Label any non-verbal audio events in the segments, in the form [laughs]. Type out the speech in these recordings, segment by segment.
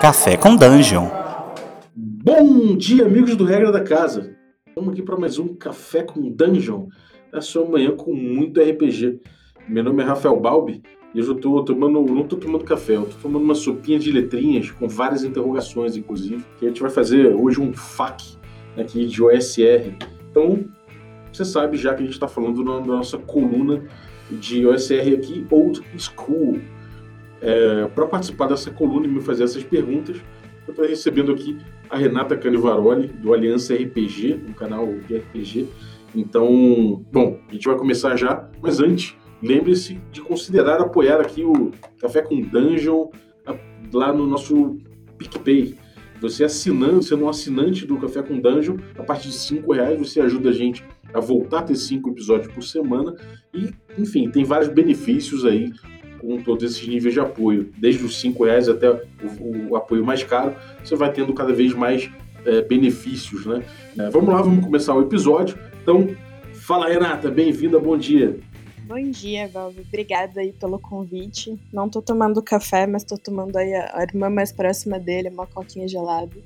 Café com Dungeon. Bom dia, amigos do Regra da Casa. Estamos aqui para mais um Café com Dungeon. A sua manhã com muito RPG. Meu nome é Rafael Balbi e hoje eu estou tomando, não estou tomando café, eu estou tomando uma sopinha de letrinhas com várias interrogações, inclusive. Que a gente vai fazer hoje um FAQ aqui de OSR. Então, você sabe já que a gente está falando da nossa coluna de OSR aqui, Old School. É, para participar dessa coluna e me fazer essas perguntas, eu estou recebendo aqui a Renata Canivaroli, do Aliança RPG, um canal de RPG. Então, bom, a gente vai começar já, mas antes, lembre-se de considerar apoiar aqui o Café com Dungeon lá no nosso PicPay. Você assinando, sendo um assinante do Café com Dungeon, a partir de 5 reais você ajuda a gente a voltar a ter cinco episódios por semana e, enfim, tem vários benefícios aí com todos esses níveis de apoio, desde os cinco reais até o, o apoio mais caro, você vai tendo cada vez mais é, benefícios, né? É, vamos lá, vamos começar o episódio. Então, fala Renata, bem-vinda, bom dia. Bom dia, Valve. Obrigada aí pelo convite. Não tô tomando café, mas tô tomando aí a, a irmã mais próxima dele, uma coquinha gelada.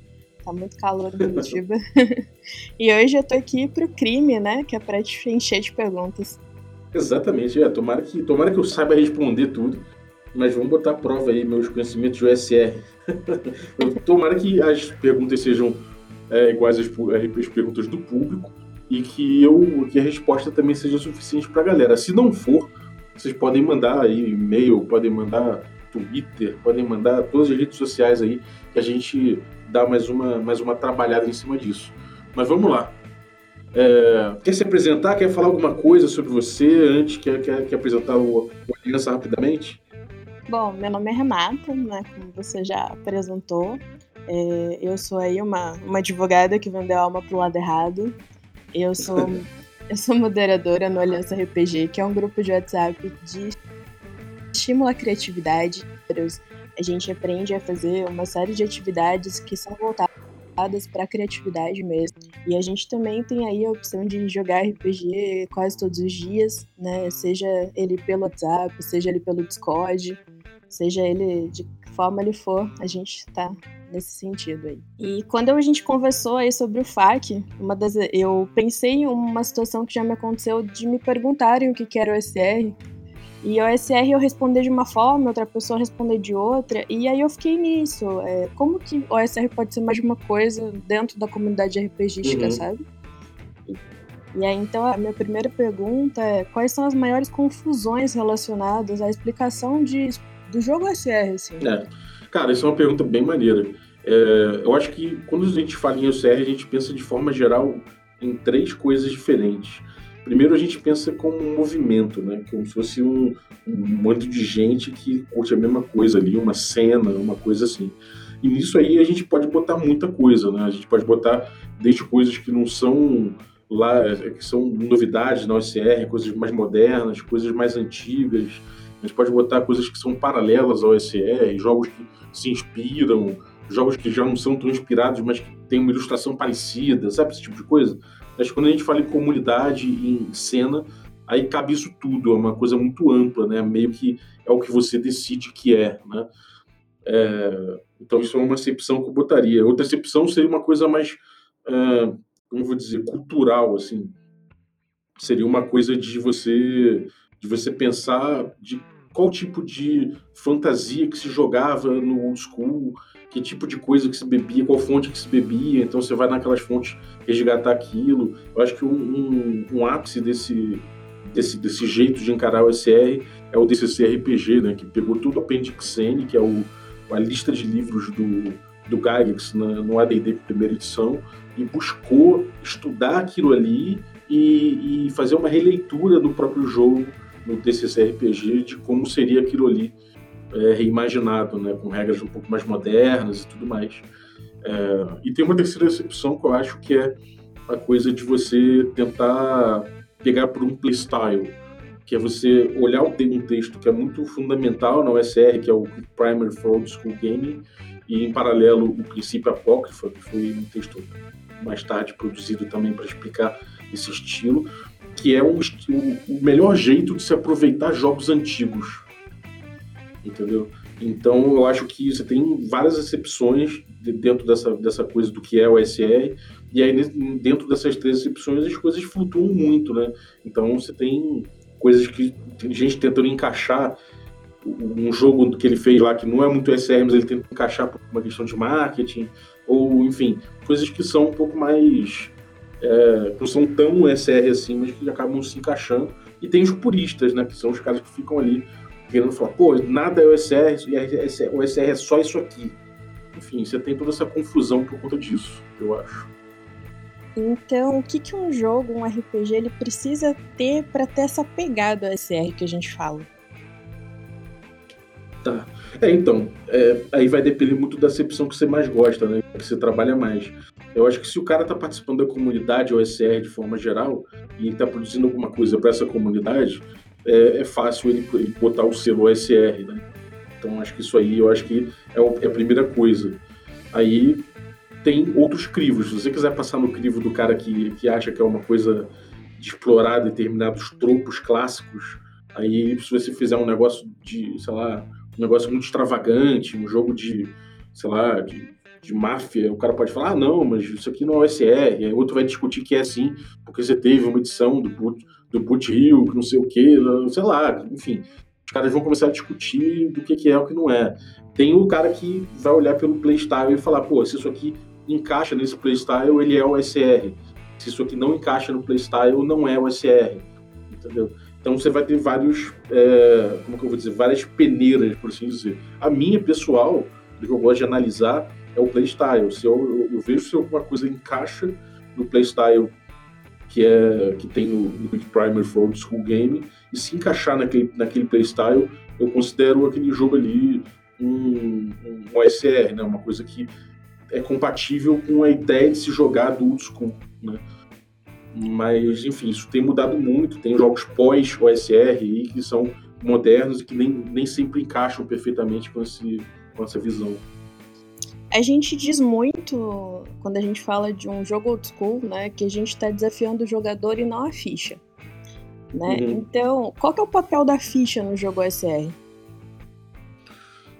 Tá muito calor [laughs] em Curitiba. [laughs] e hoje eu tô aqui pro crime, né? Que é pra te encher de perguntas. Exatamente, é. Tomara que, tomara que eu saiba responder tudo. Mas vamos botar à prova aí meus conhecimentos de OSR. [laughs] tomara que as perguntas sejam é, iguais às, às perguntas do público e que, eu, que a resposta também seja suficiente para a galera. Se não for, vocês podem mandar aí e-mail, podem mandar Twitter, podem mandar todas as redes sociais aí que a gente dá mais uma, mais uma trabalhada em cima disso. Mas vamos lá. É, quer se apresentar? Quer falar alguma coisa sobre você antes? Quer, quer, quer apresentar o, o Aliança rapidamente? Bom, meu nome é Renata, né, como você já apresentou. É, eu sou aí uma, uma advogada que vendeu a alma pro lado errado. Eu sou, [laughs] eu sou moderadora no Aliança RPG, que é um grupo de WhatsApp de estímulo à criatividade. A gente aprende a fazer uma série de atividades que são voltadas para a criatividade mesmo. E a gente também tem aí a opção de jogar RPG quase todos os dias, né? Seja ele pelo WhatsApp, seja ele pelo Discord, seja ele de que forma ele for, a gente está nesse sentido aí. E quando a gente conversou aí sobre o FAQ, uma das, eu pensei em uma situação que já me aconteceu de me perguntarem o que, que era o SR, e o OSR eu responder de uma forma, outra pessoa responder de outra, e aí eu fiquei nisso. É, como que o OSR pode ser mais de uma coisa dentro da comunidade RPGística, uhum. sabe? E, e aí, então, a minha primeira pergunta é: quais são as maiores confusões relacionadas à explicação de, do jogo OSR? Assim? É. Cara, isso é uma pergunta bem maneira. É, eu acho que quando a gente fala em OSR, a gente pensa de forma geral em três coisas diferentes. Primeiro a gente pensa como um movimento, né? Como se fosse um, um monte de gente que curte a mesma coisa ali, uma cena, uma coisa assim. E nisso aí a gente pode botar muita coisa, né? A gente pode botar desde coisas que não são lá, que são novidades na OSR, coisas mais modernas, coisas mais antigas. A gente pode botar coisas que são paralelas ao OSR, jogos que se inspiram, jogos que já não são tão inspirados, mas que têm uma ilustração parecida, sabe esse tipo de coisa? Mas quando a gente fala em comunidade, em cena, aí cabe isso tudo, é uma coisa muito ampla, né? Meio que é o que você decide que é, né? É, então isso é uma acepção que eu botaria. Outra acepção seria uma coisa mais, é, como vou dizer, cultural, assim. Seria uma coisa de você, de você pensar de qual tipo de fantasia que se jogava no old school, que tipo de coisa que se bebia, qual fonte que se bebia, então você vai naquelas fontes resgatar aquilo. Eu acho que um, um, um ápice desse, desse, desse jeito de encarar o SR é o DCC RPG, né, que pegou tudo o Appendix N, que é o, a lista de livros do, do Gygax no AD&D primeira edição, e buscou estudar aquilo ali e, e fazer uma releitura do próprio jogo no TCC RPG de como seria aquilo ali é, reimaginado, né, com regras um pouco mais modernas e tudo mais. É, e tem uma terceira excepção que eu acho que é a coisa de você tentar pegar por um playstyle, que é você olhar um texto que é muito fundamental na OSR, que é o Primer for Old School Gaming, e em paralelo o Princípio Apócrifa, que foi um texto mais tarde produzido também para explicar esse estilo, que é um, o melhor jeito de se aproveitar jogos antigos. Entendeu? Então, eu acho que você tem várias exceções dentro dessa, dessa coisa do que é o SR, e aí dentro dessas três exceções as coisas flutuam muito, né? Então, você tem coisas que tem gente tentando encaixar um jogo que ele fez lá que não é muito SR, mas ele tenta encaixar por uma questão de marketing, ou enfim, coisas que são um pouco mais. É, não são tão SR assim, mas que acabam se encaixando. E tem os puristas, né? Que são os caras que ficam ali querendo falar, pô, nada é o SR, o SR é só isso aqui. Enfim, você tem toda essa confusão por conta disso, eu acho. Então, o que, que um jogo, um RPG, ele precisa ter para ter essa pegada SR que a gente fala? Tá. É, então, é, aí vai depender muito da acepção que você mais gosta, né? Que você trabalha mais. Eu acho que se o cara tá participando da comunidade OSR de forma geral e está produzindo alguma coisa para essa comunidade, é, é fácil ele, ele, botar o selo OSR, né? Então acho que isso aí, eu acho que é, é a primeira coisa. Aí tem outros crivos. Se você quiser passar no crivo do cara que, que acha que é uma coisa de explorar determinados tropos clássicos, aí se você fizer um negócio de, sei lá, um negócio muito extravagante, um jogo de, sei lá, de, de máfia, o cara pode falar, ah, não, mas isso aqui não é OSR, aí outro vai discutir que é assim, porque você teve uma edição do, do Boot Hill, que não sei o que, sei lá, enfim. Os caras vão começar a discutir do que, que é o que não é. Tem o cara que vai olhar pelo playstyle e falar, pô, se isso aqui encaixa nesse playstyle, ele é o SR. Se isso aqui não encaixa no playstyle, não é o SR. Entendeu? Então você vai ter vários, é, como que eu vou dizer, várias peneiras, por assim dizer. A minha pessoal, do que eu gosto de analisar, é o playstyle. Se eu, eu, eu vejo se alguma coisa encaixa no playstyle que é que tem no, Quick Primer for Old School Game, e se encaixar naquele, naquele playstyle, eu considero aquele jogo ali um, um OSR, né? uma coisa que é compatível com a ideia de se jogar do old school. Né? Mas, enfim, isso tem mudado muito. Tem jogos pós-OSR que são modernos e que nem, nem sempre encaixam perfeitamente com, esse, com essa visão a gente diz muito, quando a gente fala de um jogo old school, né, que a gente está desafiando o jogador e não a ficha. Né? Uhum. Então, qual que é o papel da ficha no jogo OSR?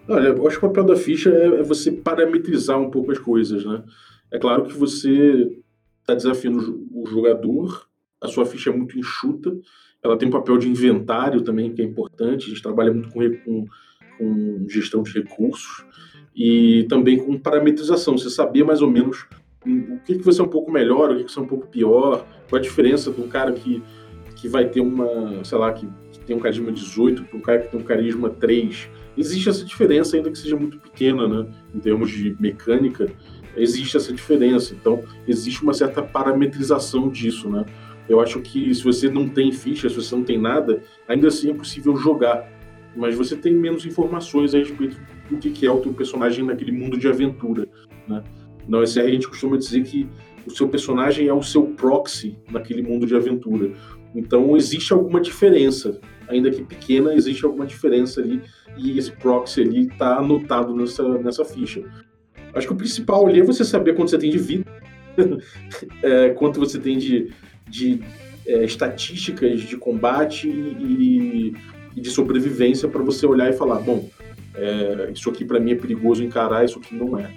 Olha, eu acho que o papel da ficha é, é você parametrizar um pouco as coisas, né? É claro que você está desafiando o jogador, a sua ficha é muito enxuta, ela tem um papel de inventário também, que é importante, a gente trabalha muito com, com, com gestão de recursos, e também com parametrização, você saber mais ou menos o que, que vai um pouco melhor, o que, que vai um pouco pior, qual a diferença de um cara que, que vai ter uma, sei lá, que, que tem um carisma 18 para um cara que tem um carisma 3. Existe essa diferença, ainda que seja muito pequena, né? Em termos de mecânica, existe essa diferença. Então, existe uma certa parametrização disso, né? Eu acho que se você não tem ficha, se você não tem nada, ainda assim é possível jogar. Mas você tem menos informações a respeito o que é o teu personagem naquele mundo de aventura. Né? Na OSR a gente costuma dizer que o seu personagem é o seu proxy naquele mundo de aventura. Então existe alguma diferença, ainda que pequena, existe alguma diferença ali e esse proxy ali está anotado nessa, nessa ficha. Acho que o principal ali é você saber quanto você tem de vida, [laughs] é, quanto você tem de, de é, estatísticas de combate e, e de sobrevivência para você olhar e falar, bom, é, isso aqui para mim é perigoso encarar, isso aqui não é.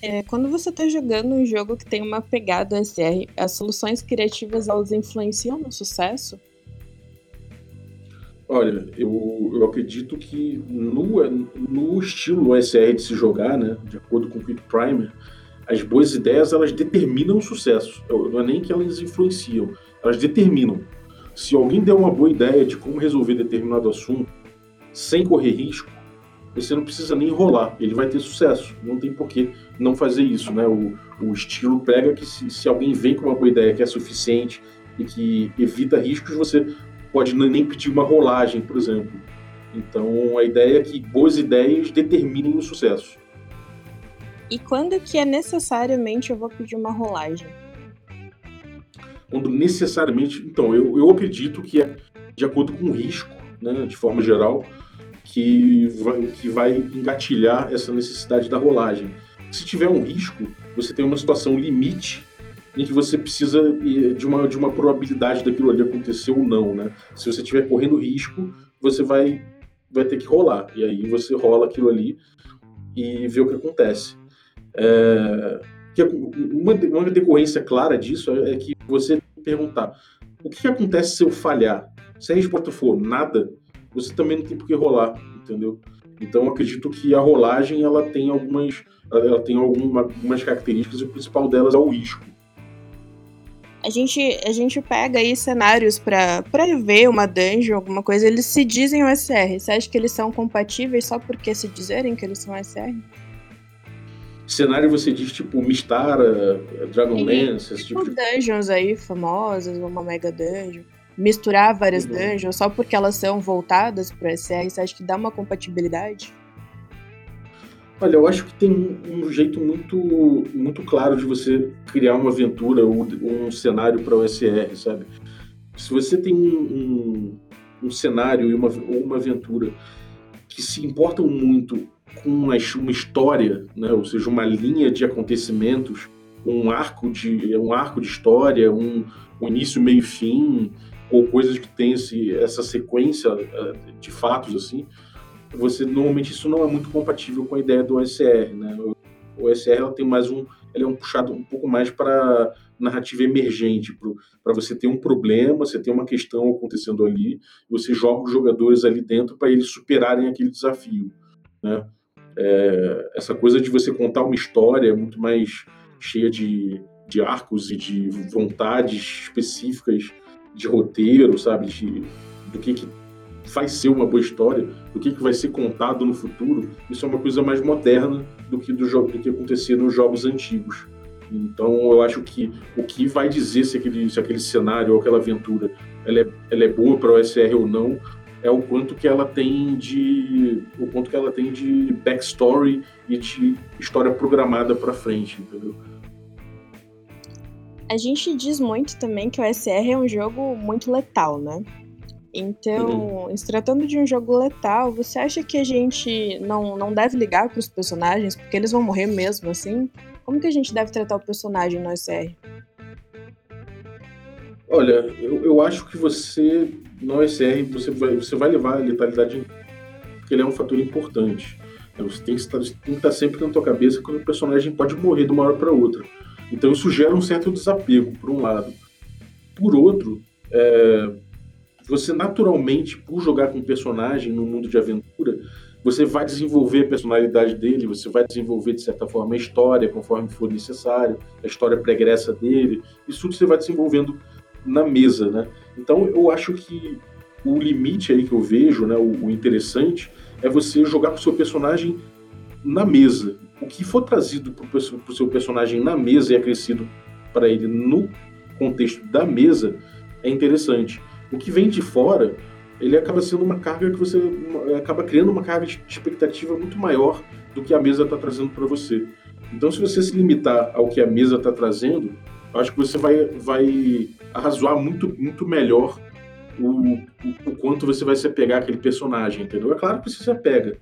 É, quando você está jogando um jogo que tem uma pegada SR, as soluções criativas elas influenciam no sucesso? Olha, eu, eu acredito que no, no estilo OSR de se jogar, né, de acordo com o Quick Primer, as boas ideias elas determinam o sucesso. Não é nem que elas influenciam, elas determinam. Se alguém der uma boa ideia de como resolver determinado assunto, sem correr risco, você não precisa nem enrolar, ele vai ter sucesso. Não tem por que não fazer isso, né? O, o estilo pega que se, se alguém vem com uma boa ideia que é suficiente e que evita riscos, você pode nem pedir uma rolagem, por exemplo. Então a ideia é que boas ideias determinem o sucesso. E quando que é necessariamente eu vou pedir uma rolagem? Quando necessariamente. Então, eu, eu acredito que é de acordo com o risco, né, de forma geral que vai, que vai engatilhar essa necessidade da rolagem. Se tiver um risco, você tem uma situação limite em que você precisa de uma, de uma probabilidade daquilo ali acontecer ou não, né? Se você estiver correndo risco, você vai vai ter que rolar. E aí você rola aquilo ali e vê o que acontece. É, que uma, uma decorrência clara disso é que você perguntar o que acontece se eu falhar? Se a resposta for nada, você também não tem por que rolar, entendeu? Então acredito que a rolagem ela tem algumas, ela tem alguma, algumas características e o principal delas é o risco. A gente, a gente pega aí cenários para ver uma dungeon, alguma coisa, eles se dizem OSR. Você acha que eles são compatíveis só porque se dizerem que eles são OSR? Cenário você diz tipo Mistara, Dragonlance, esse tipo, tipo de... dungeons aí famosas, uma mega dungeon. Misturar várias uhum. dungeons só porque elas são voltadas para SR, você acha que dá uma compatibilidade? Olha, eu acho que tem um jeito muito, muito claro de você criar uma aventura ou um cenário para o SR, sabe? Se você tem um, um cenário e uma, ou uma aventura que se importam muito com uma, uma história, né? ou seja, uma linha de acontecimentos, um arco de, um arco de história, um, um início, meio e fim, ou coisas que tem esse, essa sequência eh, de fatos assim, você normalmente isso não é muito compatível com a ideia do OSR, né? O OSR ela tem mais um, ele é um puxado um pouco mais para narrativa emergente, para você ter um problema, você tem uma questão acontecendo ali, você joga os jogadores ali dentro para eles superarem aquele desafio, né? É, essa coisa de você contar uma história é muito mais cheia de, de arcos e de vontades específicas de roteiro, sabe? De, do que, que vai ser uma boa história, do que, que vai ser contado no futuro, isso é uma coisa mais moderna do que, do, jogo, do que acontecia nos jogos antigos. Então eu acho que o que vai dizer se aquele, se aquele cenário ou aquela aventura ela é, ela é boa para o SR ou não é o quanto que ela tem de o quanto que ela tem de backstory e de história programada para frente, entendeu? A gente diz muito também que o SR é um jogo muito letal, né? Então, uhum. se tratando de um jogo letal, você acha que a gente não, não deve ligar para os personagens, porque eles vão morrer mesmo assim? Como que a gente deve tratar o personagem no SR? Olha, eu, eu acho que você, no SR, você vai, você vai levar a letalidade, porque ele é um fator importante. Você tem que, estar, tem que estar sempre na tua cabeça que o personagem pode morrer de uma hora para outra. Então isso gera um certo desapego, por um lado. Por outro, é, você naturalmente, por jogar com um personagem no mundo de aventura, você vai desenvolver a personalidade dele, você vai desenvolver, de certa forma, a história, conforme for necessário, a história pregressa dele, isso tudo você vai desenvolvendo na mesa, né? Então, eu acho que o limite aí que eu vejo, né, o, o interessante, é você jogar com o seu personagem na mesa. O que for trazido para o seu personagem na mesa e acrescido para ele no contexto da mesa é interessante. O que vem de fora, ele acaba sendo uma carga que você acaba criando uma carga de expectativa muito maior do que a mesa está trazendo para você. Então, se você se limitar ao que a mesa está trazendo, acho que você vai, vai arrazoar muito, muito melhor o, o, o, quanto você vai se apegar àquele personagem, entendeu? É claro que você se apega,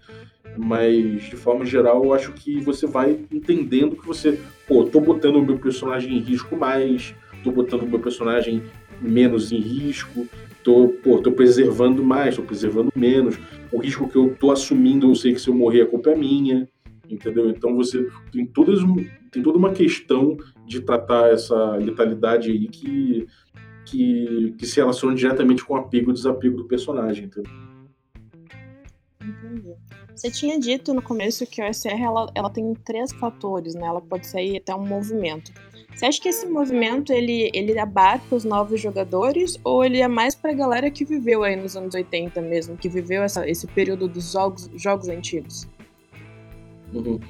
mas de forma geral eu acho que você vai entendendo que você, pô, tô botando o meu personagem em risco mais, tô botando o meu personagem menos em risco, tô, pô, tô preservando mais, tô preservando menos. O risco que eu tô assumindo, eu sei que se eu morrer a culpa é minha, entendeu? Então você tem todas tem toda uma questão de tratar essa letalidade aí que que, que se relaciona diretamente com o apego e desapego do personagem, entendeu? Entendi. Você tinha dito no começo que o SR ela, ela tem três fatores, né? Ela pode sair até um movimento. Você acha que esse movimento ele, ele abarca os novos jogadores ou ele é mais para a galera que viveu aí nos anos 80 mesmo, que viveu essa, esse período dos jogos, jogos antigos? Uhum.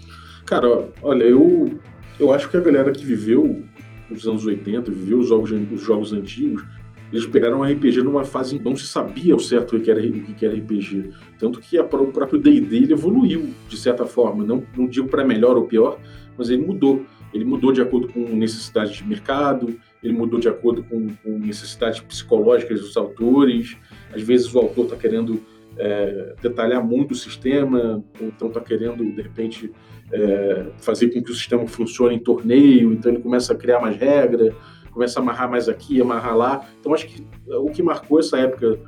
Cara, olha, eu, eu acho que a galera que viveu nos anos 80, viveu os jogos, os jogos antigos, eles pegaram um RPG numa fase em que não se sabia o certo o que era, o que era RPG. Tanto que a, o próprio D&D evoluiu, de certa forma. Não, não digo para melhor ou pior, mas ele mudou. Ele mudou de acordo com necessidades de mercado, ele mudou de acordo com, com necessidades psicológicas dos autores. Às vezes o autor está querendo é, detalhar muito o sistema, então está querendo, de repente, é, fazer com que o sistema funcione em torneio, então ele começa a criar mais regras, começa a amarrar mais aqui, amarrar lá. Então acho que o que marcou essa época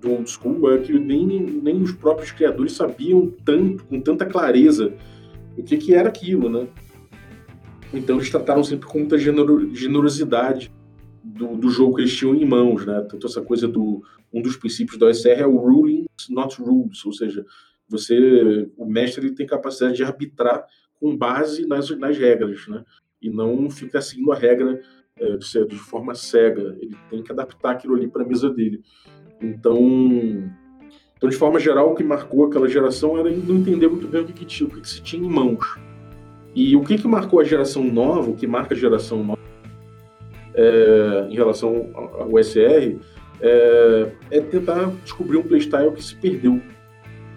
do old school é que nem, nem os próprios criadores sabiam tanto, com tanta clareza, o que, que era aquilo, né? Então eles trataram sempre com muita generosidade do, do, jogo que eles tinham em mãos, né? Tanto essa coisa do um dos princípios da OSR é o ruling not rules, ou seja, você, o mestre ele tem capacidade de arbitrar com base nas, nas regras, né? E não ficar seguindo a regra é, de, de forma cega. Ele tem que adaptar aquilo ali para a mesa dele. Então, então, de forma geral, o que marcou aquela geração era não entender muito bem o que, que tinha, o que, que se tinha em mãos. E o que, que marcou a geração nova, o que marca a geração nova é, em relação ao SR, é, é, tentar descobrir um playstyle que se perdeu.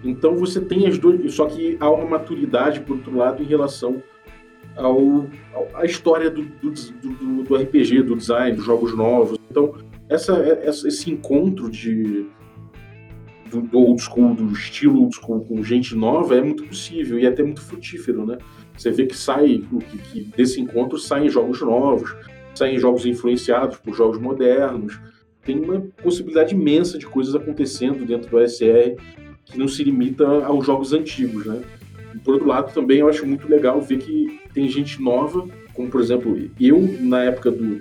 Então você tem as duas, só que há uma maturidade, por outro lado, em relação ao, ao à história do, do, do, do, RPG, do design, dos jogos novos. Então essa, essa esse encontro de do, old school, do estilo old school com gente nova é muito possível e é até muito frutífero, né? Você vê que sai que, que desse encontro saem jogos novos, saem jogos influenciados por jogos modernos. Tem uma possibilidade imensa de coisas acontecendo dentro do SR que não se limita aos jogos antigos, né? Por outro lado, também eu acho muito legal ver que tem gente nova, como por exemplo, eu, na época do,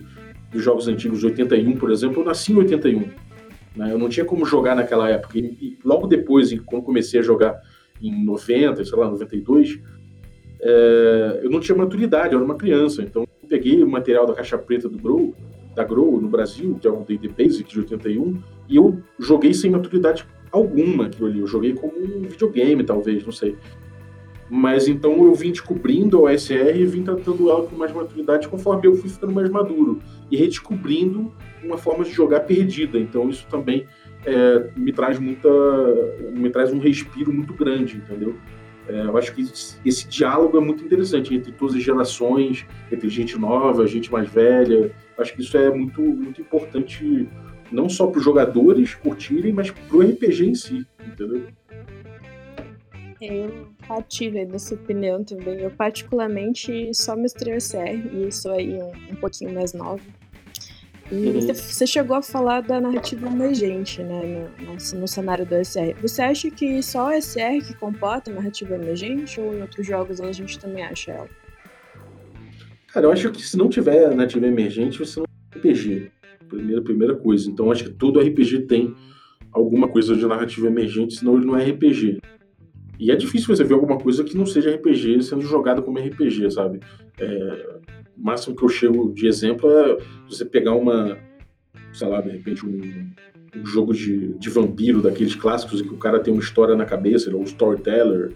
dos jogos antigos, 81, por exemplo, eu nasci em 81. Né? Eu não tinha como jogar naquela época. E, e logo depois, quando comecei a jogar em 90, sei lá, 92, é, eu não tinha maturidade, eu era uma criança. Então, eu peguei o material da caixa preta do Grow, da Grow no Brasil, que é o D&D Basic de 81, e eu joguei sem maturidade alguma aquilo ali. Eu joguei como um videogame, talvez, não sei. Mas então eu vim descobrindo a OSR e vim tratando ela com mais maturidade conforme eu fui ficando mais maduro. E redescobrindo uma forma de jogar perdida. Então isso também é, me traz muita. me traz um respiro muito grande, entendeu? É, eu acho que esse diálogo é muito interessante entre todas as gerações, entre gente nova, gente mais velha. Acho que isso é muito, muito importante, não só para os jogadores curtirem, mas para o RPG em si, entendeu? Eu partilho dessa opinião também. Eu, particularmente, só mestrei o CR, e sou aí um, um pouquinho mais nova. E uhum. você chegou a falar da narrativa emergente, né, no, no, no, cenário do SR. Você acha que só o SR que comporta narrativa emergente ou em outros jogos a gente também acha ela? Cara, eu acho que se não tiver narrativa emergente, você não tem RPG. Primeira, primeira coisa. Então, acho que todo RPG tem alguma coisa de narrativa emergente, senão ele não é RPG. E é difícil você ver alguma coisa que não seja RPG sendo jogada como RPG, sabe? É, o máximo que eu chego de exemplo é você pegar uma, sei lá, de repente um, um jogo de, de vampiro daqueles clássicos em que o cara tem uma história na cabeça, ele é um storyteller,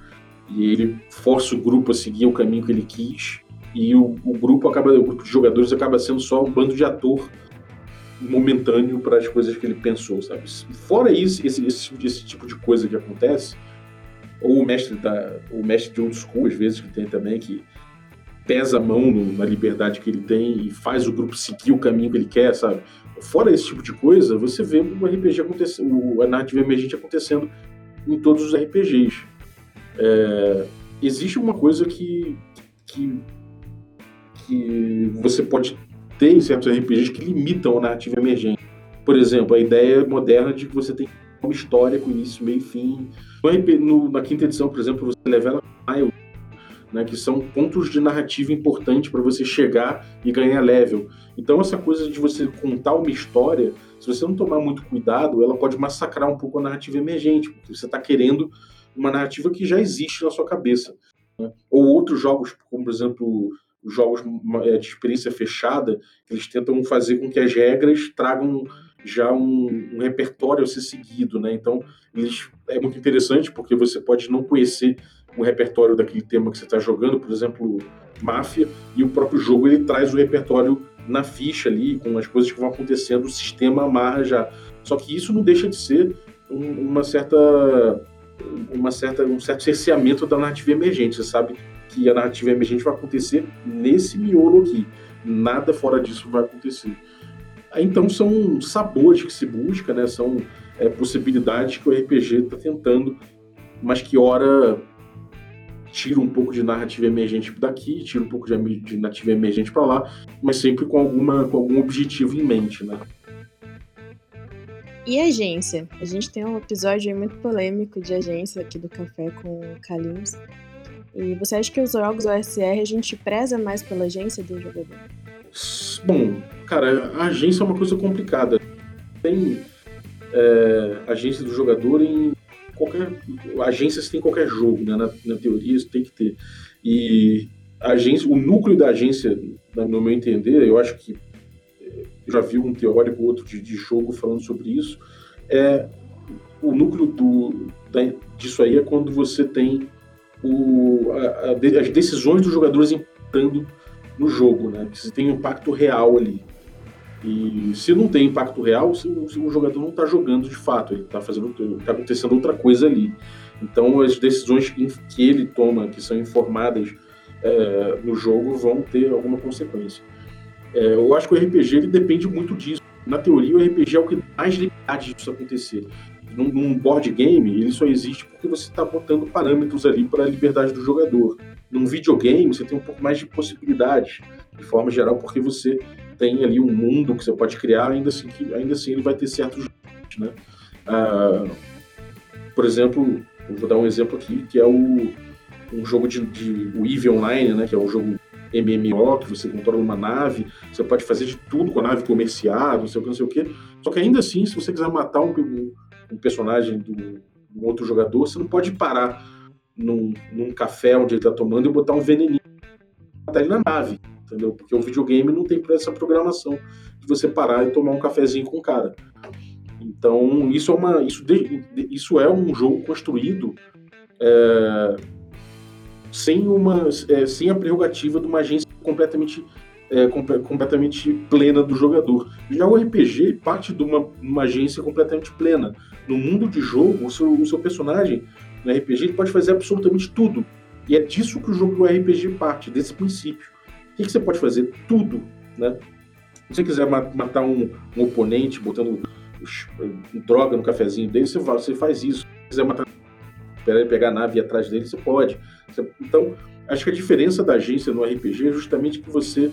e ele força o grupo a seguir o caminho que ele quis, e o, o grupo acaba, o grupo de jogadores acaba sendo só um bando de ator momentâneo para as coisas que ele pensou, sabe? Fora isso, esse, esse, esse tipo de coisa que acontece, ou o mestre da, o mestre de old school, às vezes, que tem também, que pesa a mão no, na liberdade que ele tem e faz o grupo seguir o caminho que ele quer, sabe? Fora esse tipo de coisa, você vê o RPG acontecendo, a narrativa emergente acontecendo em todos os RPGs. É, existe uma coisa que, que, que você pode ter em certos RPGs que limitam a narrativa emergente. Por exemplo, a ideia moderna de que você tem uma história com início, meio e fim. No, na quinta edição, por exemplo, você levela Miles, né, que são pontos de narrativa importantes para você chegar e ganhar level. Então, essa coisa de você contar uma história, se você não tomar muito cuidado, ela pode massacrar um pouco a narrativa emergente, porque você está querendo uma narrativa que já existe na sua cabeça. Né? Ou outros jogos, como por exemplo os jogos é, de experiência fechada, eles tentam fazer com que as regras tragam já um, um, repertório a ser seguido, né? Então, eles, é muito interessante porque você pode não conhecer o repertório daquele tema que você está jogando, por exemplo, máfia, e o próprio jogo ele traz o repertório na ficha ali, com as coisas que vão acontecendo, o sistema amarra já. Só que isso não deixa de ser um, uma certa, uma certa, um certo cerceamento da narrativa emergente. Você sabe que a narrativa emergente vai acontecer nesse miolo aqui. Nada fora disso vai acontecer. Então são sabores que se busca, né? São é, possibilidades que o RPG está tentando, mas que ora tira um pouco de narrativa emergente daqui, tira um pouco de, de narrativa emergente para lá, mas sempre com alguma com algum objetivo em mente, né? E agência? A gente tem um episódio muito polêmico de agência aqui do Café com o Kalims. E você acha que os jogos OSR a gente preza mais pela agência do jogador? Bom, cara, a agência é uma coisa complicada. Tem é, agência do jogador em qualquer. Agências tem qualquer jogo, né? Na, na, teoria isso tem que ter. E agência, o núcleo da agência, no meu entender, eu acho que eu já vi um teórico outro de, de jogo falando sobre isso. É, o núcleo do, da, disso aí é quando você tem o, a, a, as decisões dos jogadores impactando no jogo, né? Que você tem um impacto real ali. E se não tem impacto real, se, se o jogador não está jogando de fato, ele está fazendo, está acontecendo outra coisa ali. Então as decisões que ele toma, que são informadas é, no jogo, vão ter alguma consequência. É, eu acho que o RPG ele depende muito disso. Na teoria, o RPG é o que mais liberdade disso acontecer. Num, num board game, ele só existe porque você está botando parâmetros ali para a liberdade do jogador. Num videogame, você tem um pouco mais de possibilidades, de forma geral, porque você tem ali um mundo que você pode criar, ainda assim, que, ainda assim ele vai ter certos né? Ah, por exemplo, vou dar um exemplo aqui, que é o um jogo de, de o EVE Online, né, que é um jogo MMO, que você controla uma nave, você pode fazer de tudo com a nave comercial, não sei o que, não sei o que. Só que ainda assim, se você quiser matar um, um personagem do, do, outro jogador, você não pode parar num, num café onde ele está tomando e botar um veneninho matar ele na nave, entendeu? Porque o videogame não tem essa programação de você parar e tomar um cafezinho com o cara. Então, isso é, uma, isso, isso é um jogo construído é, sem, uma, é, sem a prerrogativa de uma agência completamente, é, completamente plena do jogador. Já o RPG parte de uma, uma agência completamente plena. No mundo de jogo, o seu, o seu personagem no RPG ele pode fazer absolutamente tudo. E é disso que o jogo do RPG parte, desse princípio. O que, que você pode fazer? Tudo. Né? Se você quiser matar um, um oponente botando droga no cafezinho dele, você, você faz isso. Se quiser matar pegar a nave e ir atrás dele, você pode. Então, acho que a diferença da agência no RPG é justamente que você,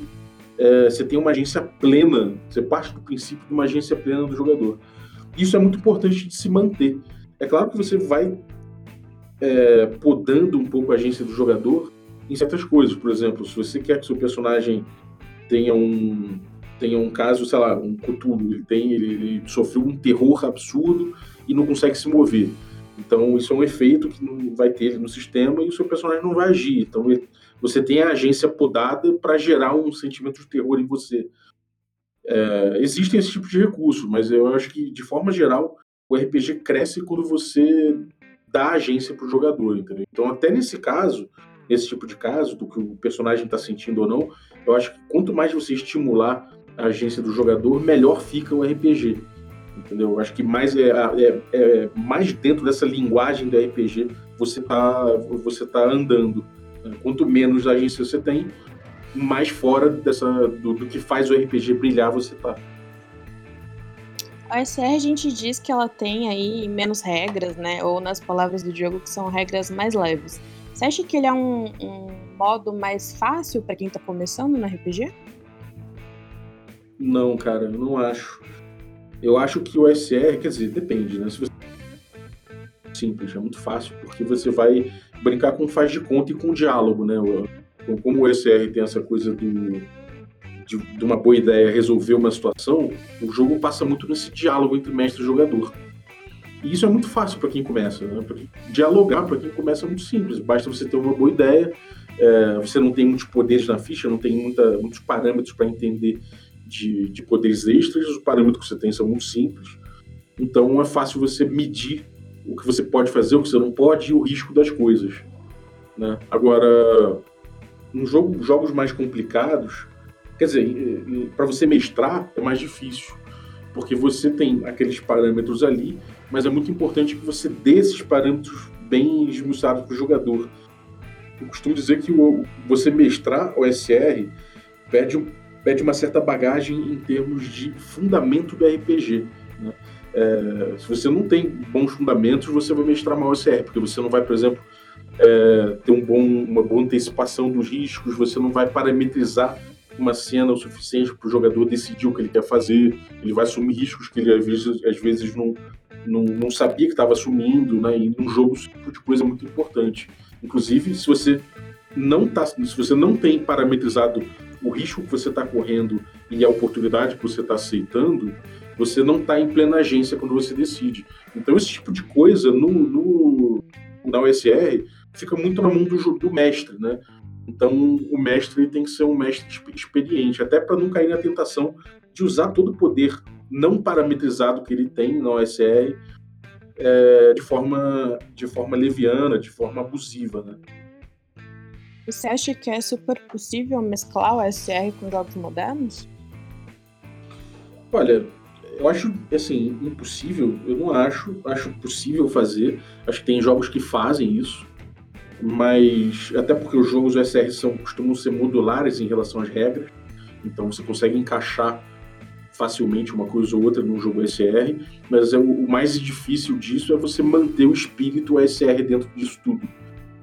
é, você tem uma agência plena, você parte do princípio de uma agência plena do jogador. Isso é muito importante de se manter. É claro que você vai é, podando um pouco a agência do jogador em certas coisas. Por exemplo, se você quer que seu personagem tenha um tenha um caso, sei lá, um Cthulhu, ele tem ele, ele sofreu um terror absurdo e não consegue se mover então, isso é um efeito que não vai ter no sistema e o seu personagem não vai agir. Então, você tem a agência podada para gerar um sentimento de terror em você. É, existem esse tipo de recursos, mas eu acho que, de forma geral, o RPG cresce quando você dá agência para o jogador, entendeu? Então, até nesse caso, nesse tipo de caso, do que o personagem está sentindo ou não, eu acho que quanto mais você estimular a agência do jogador, melhor fica o RPG entendeu? Acho que mais é, é, é, mais dentro dessa linguagem do RPG você tá você tá andando. Né? Quanto menos agência você tem, mais fora dessa do, do, que faz o RPG brilhar você tá. A SR a gente diz que ela tem aí menos regras, né? Ou nas palavras do Diogo que são regras mais leves. Você acha que ele é um, um modo mais fácil para quem tá começando no RPG? Não, cara, eu não acho. Eu acho que o SR, quer dizer, depende, né? Se você... Simples, é muito fácil, porque você vai brincar com faz de conta e com diálogo, né? Como o SR tem essa coisa do, de, de, uma boa ideia resolver uma situação, o jogo passa muito nesse diálogo entre mestre e jogador. E isso é muito fácil para quem começa. Né? Dialogar para quem começa é muito simples. Basta você ter uma boa ideia, é, você não tem muitos poderes na ficha, não tem muita, muitos parâmetros para entender de, de poderes extras, os parâmetros que você tem são muito simples. Então é fácil você medir o que você pode fazer, o que você não pode e o risco das coisas. Né? Agora, em jogo, jogos mais complicados, quer dizer, para você mestrar é mais difícil, porque você tem aqueles parâmetros ali, mas é muito importante que você dê esses parâmetros bem esmiuçados para o jogador. Eu costumo dizer que você mestrar o SR pede pede uma certa bagagem em termos de fundamento do RPG. Né? É, se você não tem bons fundamentos, você vai mestrar mal SR, porque você não vai, por exemplo, é, ter um bom, uma boa antecipação dos riscos, você não vai parametrizar uma cena o suficiente para o jogador decidir o que ele quer fazer, ele vai assumir riscos que ele às vezes, às vezes não, não, não sabia que estava assumindo, né? E num jogo esse tipo de coisa é muito importante. Inclusive, se você não tá, se você não tem parametrizado o risco que você está correndo e a oportunidade que você está aceitando, você não está em plena agência quando você decide. Então, esse tipo de coisa no, no na USR fica muito na mão do, do mestre, né? Então, o mestre tem que ser um mestre experiente, até para não cair na tentação de usar todo o poder não parametrizado que ele tem na OSR é, de, forma, de forma leviana, de forma abusiva, né? Você acha que é super possível mesclar o OSR com jogos modernos? Olha, eu acho, assim, impossível, eu não acho, acho possível fazer, acho que tem jogos que fazem isso, mas até porque os jogos OSR são, costumam ser modulares em relação às regras, então você consegue encaixar facilmente uma coisa ou outra num jogo OSR, mas é o, mais difícil disso é você manter o espírito OSR dentro disso tudo.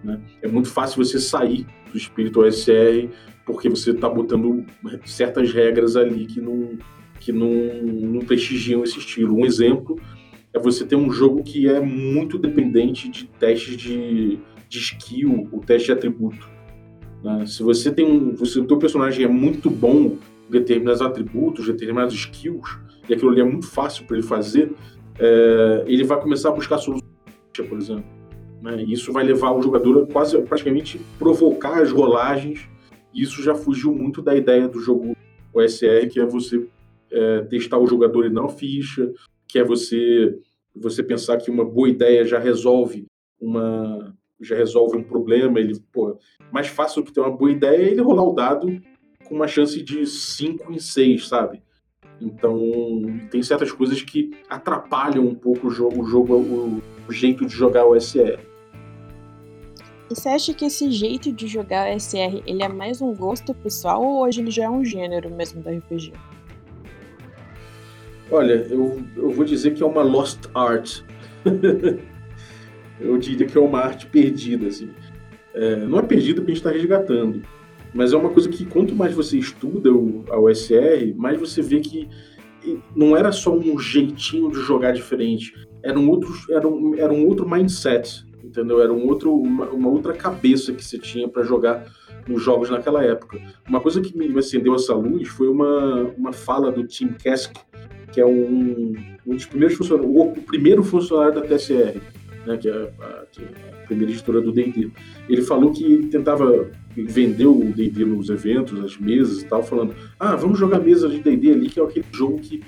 Né? É muito fácil você sair do espírito OSR porque você está botando certas regras ali que não, que não, não prestigiam esse estilo. Um exemplo é você ter um jogo que é muito dependente de testes de de skill, o teste de atributo. Né? Se você tem um, se o teu personagem é muito bom em determinados atributos, determinados skills, e aquilo ali é muito fácil para ele fazer, é, ele vai começar a buscar soluções, por exemplo. Né? Isso vai levar o jogador a quase praticamente provocar as rolagens. Isso já fugiu muito da ideia do jogo OSR, que é você é, testar o jogador e não a ficha, que é você você pensar que uma boa ideia já resolve uma, já resolve um problema, ele, pô, mais fácil do que ter uma boa ideia é ele rolar o dado com uma chance de 5 em 6, sabe? Então, tem certas coisas que atrapalham um pouco o jogo, o, jogo, o, o jeito de jogar o SR. E você acha que esse jeito de jogar o SR ele é mais um gosto pessoal ou hoje ele já é um gênero mesmo da RPG? Olha, eu, eu vou dizer que é uma lost art. [laughs] eu diria que é uma arte perdida, assim. É, não é perdida porque a gente está resgatando, mas é uma coisa que quanto mais você estuda o, a OSR, mais você vê que não era só um jeitinho de jogar diferente, era um outro, era um, era um outro mindset, entendeu? Era um outro, uma, uma outra cabeça que você tinha para jogar nos jogos naquela época. Uma coisa que me acendeu essa luz foi uma, uma fala do Tim Kask, que é um, um dos primeiros funcionários, o primeiro funcionário da TSR né, que, é a, que é a primeira editora do D&D. Ele falou que tentava vender o D&D nos eventos, nas mesas e tal, falando, ah, vamos jogar mesa de D&D ali, que é aquele jogo que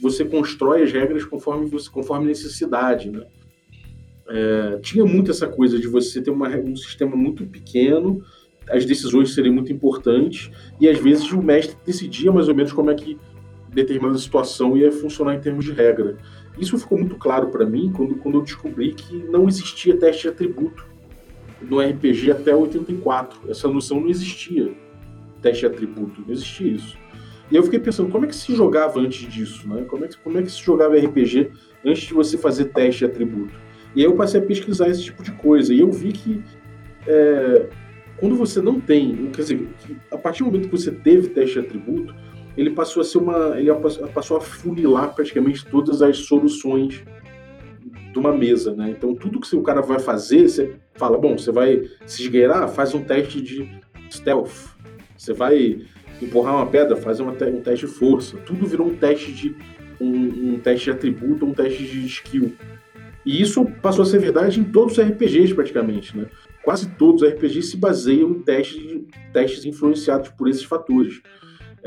você constrói as regras conforme, você, conforme necessidade, né? É, tinha muito essa coisa de você ter uma, um sistema muito pequeno, as decisões serem muito importantes, e às vezes o mestre decidia mais ou menos como é que determinada situação ia funcionar em termos de regra. Isso ficou muito claro para mim quando, quando eu descobri que não existia teste de atributo no RPG até 84. Essa noção não existia, teste de atributo, não existia isso. E eu fiquei pensando, como é que se jogava antes disso? Né? Como, é que, como é que se jogava RPG antes de você fazer teste de atributo? E aí eu passei a pesquisar esse tipo de coisa. E eu vi que é, quando você não tem, quer dizer, a partir do momento que você teve teste de atributo, ele passou a ser uma. Ele passou a funilar praticamente todas as soluções de uma mesa, né? Então tudo que o cara vai fazer, você fala, bom, você vai se esgueirar, faz um teste de stealth. Você vai empurrar uma pedra, faz um teste de força. Tudo virou um teste de um, um teste de atributo, um teste de skill. E isso passou a ser verdade em todos os RPGs praticamente, né? Quase todos os RPGs se baseiam em testes, testes influenciados por esses fatores.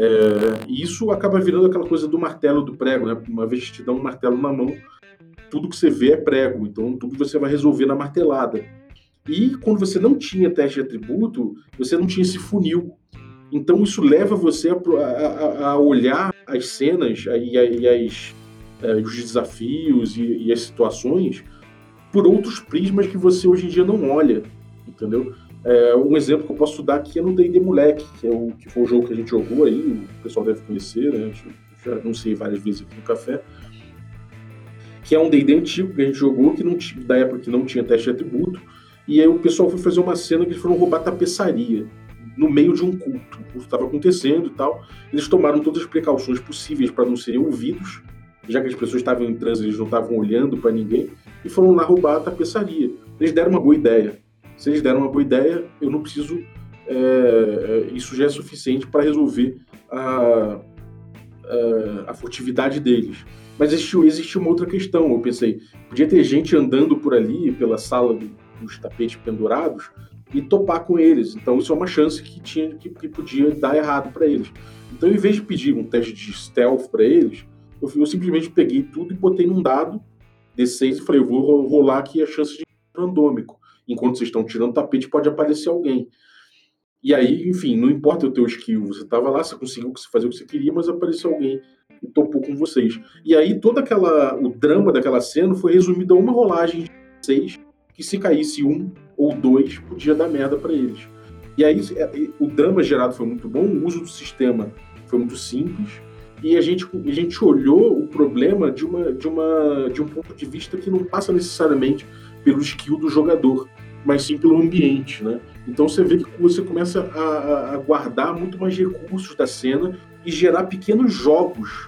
É, e isso acaba virando aquela coisa do martelo do prego, né? Uma vez que te dão um martelo na mão, tudo que você vê é prego, então tudo você vai resolver na martelada. E quando você não tinha teste de atributo, você não tinha esse funil. Então isso leva você a, a, a olhar as cenas e, e as, é, os desafios e, e as situações por outros prismas que você hoje em dia não olha, entendeu? É, um exemplo que eu posso dar aqui é no D&D Moleque, que, é o, que foi o jogo que a gente jogou aí, o pessoal deve conhecer, né? já anunciei várias vezes aqui no café, que é um D&D antigo que a gente jogou, que não da época que não tinha teste de atributo, e aí o pessoal foi fazer uma cena que eles foram roubar tapeçaria no meio de um culto. O estava acontecendo e tal. Eles tomaram todas as precauções possíveis para não serem ouvidos, já que as pessoas estavam em transe, eles não estavam olhando para ninguém, e foram lá roubar a tapeçaria. Eles deram uma boa ideia. Eles deram uma boa ideia, eu não preciso. É, isso já é suficiente para resolver a, a, a furtividade deles. Mas existiu, existiu uma outra questão. Eu pensei, podia ter gente andando por ali, pela sala do, dos tapetes pendurados, e topar com eles. Então isso é uma chance que tinha que, que podia dar errado para eles. Então, em vez de pedir um teste de stealth para eles, eu, eu, simplesmente peguei tudo e botei num dado D6 e falei, eu vou rolar aqui a chance de randômico. Enquanto vocês estão tirando tapete, pode aparecer alguém. E aí, enfim, não importa o teu skill, você estava lá, você conseguiu fazer o que você queria, mas apareceu alguém e topou com vocês. E aí toda aquela o drama daquela cena foi resumido a uma rolagem de seis que se caísse um ou dois podia dar merda para eles. E aí é, o drama gerado foi muito bom, o uso do sistema foi muito simples e a gente, a gente olhou o problema de, uma, de, uma, de um ponto de vista que não passa necessariamente pelo skill do jogador, mas sim pelo ambiente, né? Então você vê que você começa a, a guardar muito mais recursos da cena e gerar pequenos jogos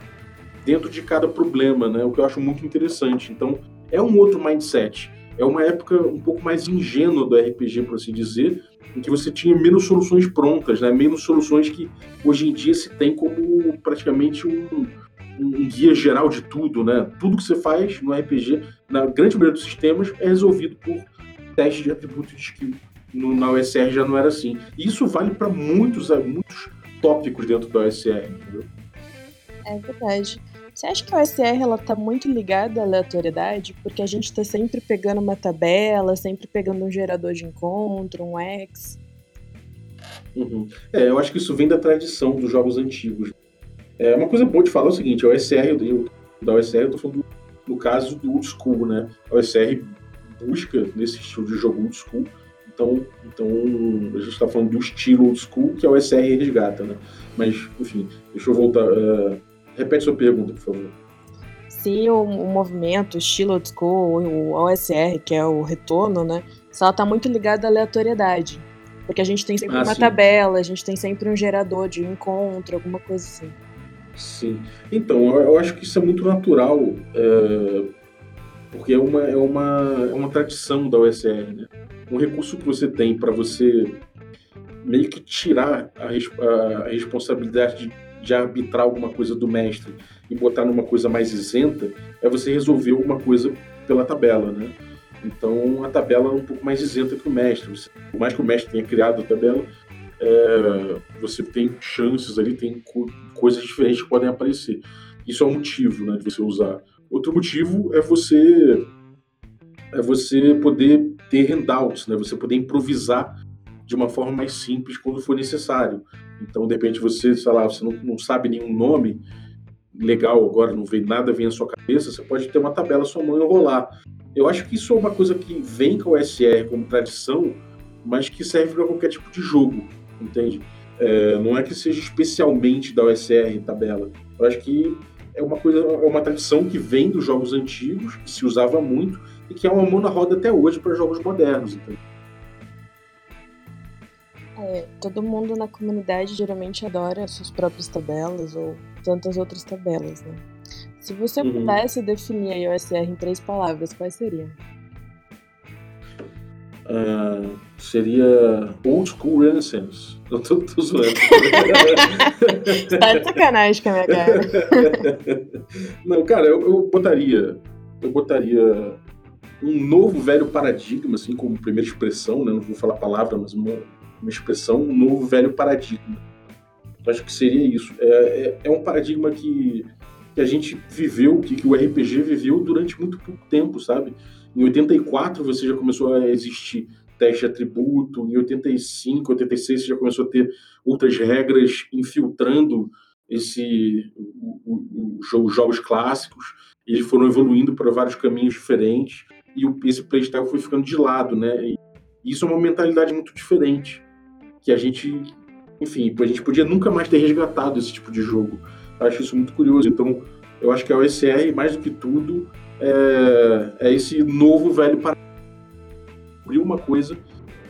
dentro de cada problema, né? O que eu acho muito interessante. Então é um outro mindset. É uma época um pouco mais ingênua do RPG, por assim dizer, em que você tinha menos soluções prontas, né? menos soluções que hoje em dia se tem como praticamente um, um guia geral de tudo. Né? Tudo que você faz no RPG, na grande maioria dos sistemas, é resolvido por teste de atributo de skill. No, na OSR já não era assim. E isso vale para muitos, muitos tópicos dentro da OSR, entendeu? É verdade. Você acha que a OSR ela tá muito ligada à aleatoriedade? Porque a gente está sempre pegando uma tabela, sempre pegando um gerador de encontro, um X. Uhum. É, eu acho que isso vem da tradição dos jogos antigos. É uma coisa boa de falar é o seguinte, a OSR, eu, da OSR, eu tô falando no caso do old school, né? A OSR busca nesse estilo de jogo old school. Então, então a gente está falando do estilo old school que a OSR resgata, né? Mas, enfim, deixa eu voltar. Uh, Repete sua pergunta, por favor. Se o, o movimento, o estilo old school, o OSR, que é o retorno, né? Se ela tá muito ligada à aleatoriedade. Porque a gente tem sempre ah, uma sim. tabela, a gente tem sempre um gerador de encontro, alguma coisa assim. Sim. Então, eu acho que isso é muito natural, é, porque é uma, é, uma, é uma tradição da OSR, né? Um recurso que você tem para você meio que tirar a, a, responsabilidade de de arbitrar alguma coisa do mestre e botar numa coisa mais isenta, é você resolver alguma coisa pela tabela, né? Então a tabela é um pouco mais isenta que o mestre. Por mais que o mestre tenha criado a tabela, é, você tem chances ali, tem co coisas diferentes que podem aparecer. Isso é um motivo né, de você usar. Outro motivo é você é você poder ter handouts, né? Você poder improvisar de uma forma mais simples quando for necessário. Então, de repente, você, sei lá, você não, não sabe nenhum nome legal agora, não vem nada vem à sua cabeça, você pode ter uma tabela sua mão e enrolar. Eu acho que isso é uma coisa que vem com o SR como tradição, mas que serve para qualquer tipo de jogo, entende? É, não é que seja especialmente da OSR tabela. Eu acho que é uma coisa, é uma tradição que vem dos jogos antigos, que se usava muito e que é uma mão na roda até hoje para jogos modernos. Entende? É, todo mundo na comunidade geralmente adora suas próprias tabelas ou tantas outras tabelas, né? Se você uhum. pudesse definir a OSR em três palavras, quais seriam? Uh, seria Old School Renaissance. Eu tô, tô zoando. tá de sacanagem com a minha cara. [laughs] Não, cara, eu, eu botaria. Eu botaria um novo velho paradigma, assim, como primeira expressão, né? Não vou falar palavra, mas uma uma expressão, um novo velho paradigma. Eu acho que seria isso. É, é, é um paradigma que, que a gente viveu, que, que o RPG viveu durante muito pouco tempo, sabe? Em 84 você já começou a existir teste de atributo, em 85, 86 você já começou a ter outras regras infiltrando esse os jogos clássicos, eles foram evoluindo para vários caminhos diferentes e esse playstyle foi ficando de lado, né? E isso é uma mentalidade muito diferente que a gente, enfim, a gente podia nunca mais ter resgatado esse tipo de jogo. Eu acho isso muito curioso. Então, eu acho que a OSR, mais do que tudo, é, é esse novo velho para abrir uma coisa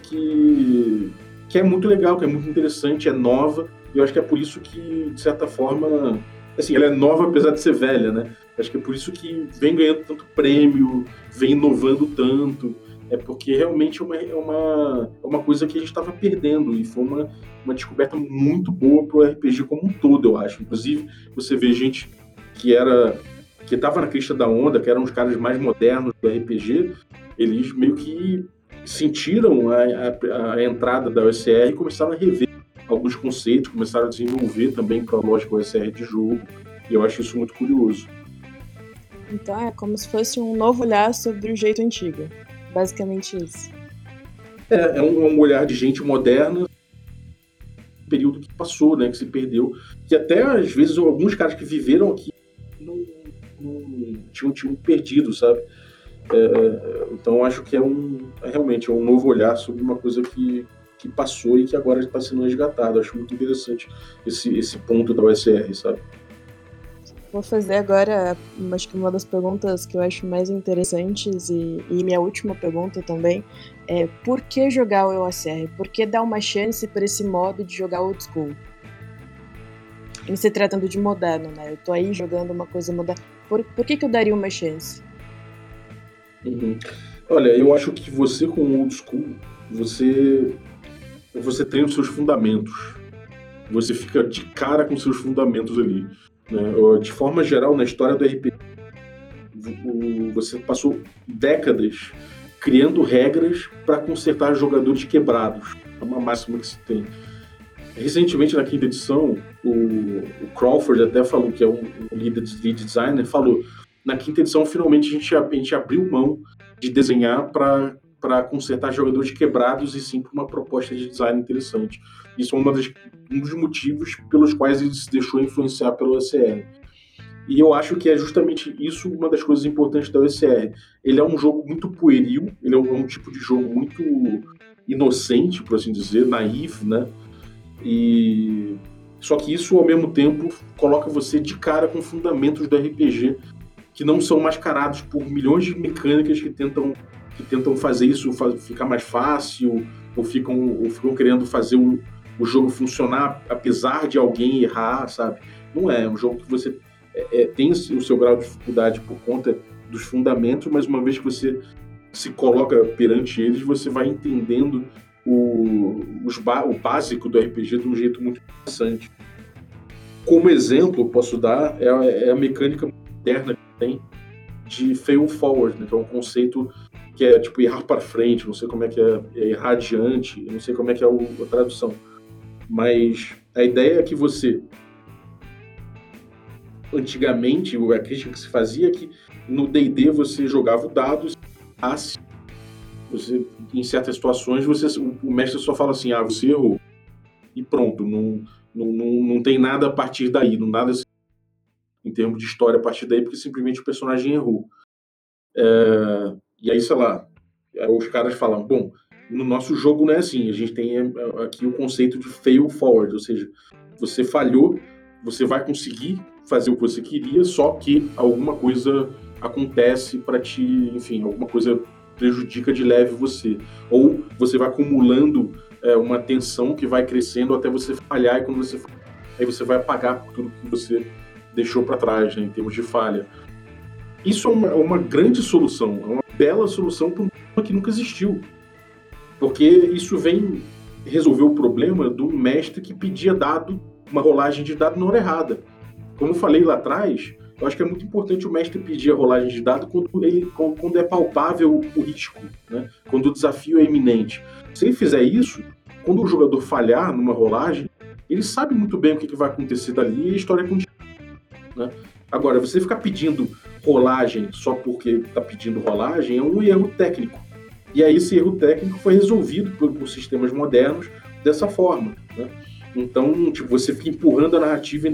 que, que é muito legal, que é muito interessante, é nova, e eu acho que é por isso que, de certa forma, assim, ela é nova apesar de ser velha, né? Acho que é por isso que vem ganhando tanto prêmio, vem inovando tanto, é porque realmente é uma, é uma, é uma coisa que a gente estava perdendo, e foi uma, uma descoberta muito boa para o RPG como um todo, eu acho. Inclusive, você vê gente que era que estava na crista da onda, que eram os caras mais modernos do RPG, eles meio que sentiram a, a, a entrada da OSR e começaram a rever alguns conceitos, começaram a desenvolver também para a lógica OSR de jogo. E eu acho isso muito curioso. Então é como se fosse um novo olhar sobre o jeito antigo. Basicamente isso. É, é um, um olhar de gente moderna período que passou, né, que se perdeu, que até às vezes alguns caras que viveram aqui não, não tinham, tinham perdido, sabe? É, é então acho que é um é realmente um novo olhar sobre uma coisa que, que passou e que agora está sendo resgatado. Acho muito interessante esse, esse ponto da USR, sabe? Vou fazer agora, acho que uma das perguntas que eu acho mais interessantes e, e minha última pergunta também é por que jogar o OSR? Por que dar uma chance para esse modo de jogar old school? Em se tratando de moderno, né? Eu tô aí jogando uma coisa moderna. Por, por que, que eu daria uma chance? Uhum. Olha, eu acho que você com o old school, você, você tem os seus fundamentos. Você fica de cara com seus fundamentos ali. Né? De forma geral, na história do RPG, você passou décadas criando regras para consertar jogadores quebrados. É uma máxima que se tem. Recentemente, na quinta edição, o, Crawford até falou, que é um, líder de designer, falou na quinta edição, finalmente, a gente, a gente abriu mão de desenhar para consertar jogadores quebrados e sim para uma proposta de design interessante. Isso é uma das, um dos motivos pelos quais ele se deixou influenciar pelo OCR. E eu acho que é justamente isso uma das coisas importantes da OCR. Ele é um jogo muito pueril, ele é um, é um tipo de jogo muito inocente, por assim dizer, naivo, né? E só que isso ao mesmo tempo coloca você de cara com fundamentos do RPG que não são mascarados por milhões de mecânicas que tentam que tentam fazer isso ficar mais fácil ou ficam, ou ficam querendo fazer o, o jogo funcionar apesar de alguém errar, sabe? Não é, é um jogo que você é, é, tem o seu grau de dificuldade por conta dos fundamentos, mas uma vez que você se coloca perante eles, você vai entendendo o, o básico do RPG de um jeito muito interessante. Como exemplo, posso dar é, é a mecânica moderna tem de fail forward, né, que é um conceito que é tipo errar para frente, não sei como é que é, é errar adiante, não sei como é que é a tradução. Mas a ideia é que você antigamente a crítica que se fazia é que no D&D você jogava o dado, você em certas situações você o mestre só fala assim, ah, você errou e pronto, não, não, não, não tem nada a partir daí, não nada em termos de história a partir daí, porque simplesmente o personagem errou. É, e aí, sei lá, os caras falam, bom, no nosso jogo não é assim, a gente tem é, aqui o conceito de fail forward, ou seja, você falhou, você vai conseguir fazer o que você queria, só que alguma coisa acontece para te, enfim, alguma coisa prejudica de leve você. Ou você vai acumulando é, uma tensão que vai crescendo até você falhar e quando você aí você vai pagar por tudo que você deixou para trás, né, em termos de falha. Isso é uma, é uma grande solução, é uma bela solução para um problema que nunca existiu. Porque isso vem resolver o problema do mestre que pedia dado, uma rolagem de dado na hora errada. Como eu falei lá atrás, eu acho que é muito importante o mestre pedir a rolagem de dado quando, ele, quando é palpável o risco, né? quando o desafio é iminente. Se ele fizer isso, quando o jogador falhar numa rolagem, ele sabe muito bem o que, vai acontecer dali e a história continua. Né? Agora, você ficar pedindo rolagem só porque está pedindo rolagem é um erro técnico. E aí esse erro técnico foi resolvido por, por sistemas modernos dessa forma. Né? Então, tipo, você fica empurrando a narrativa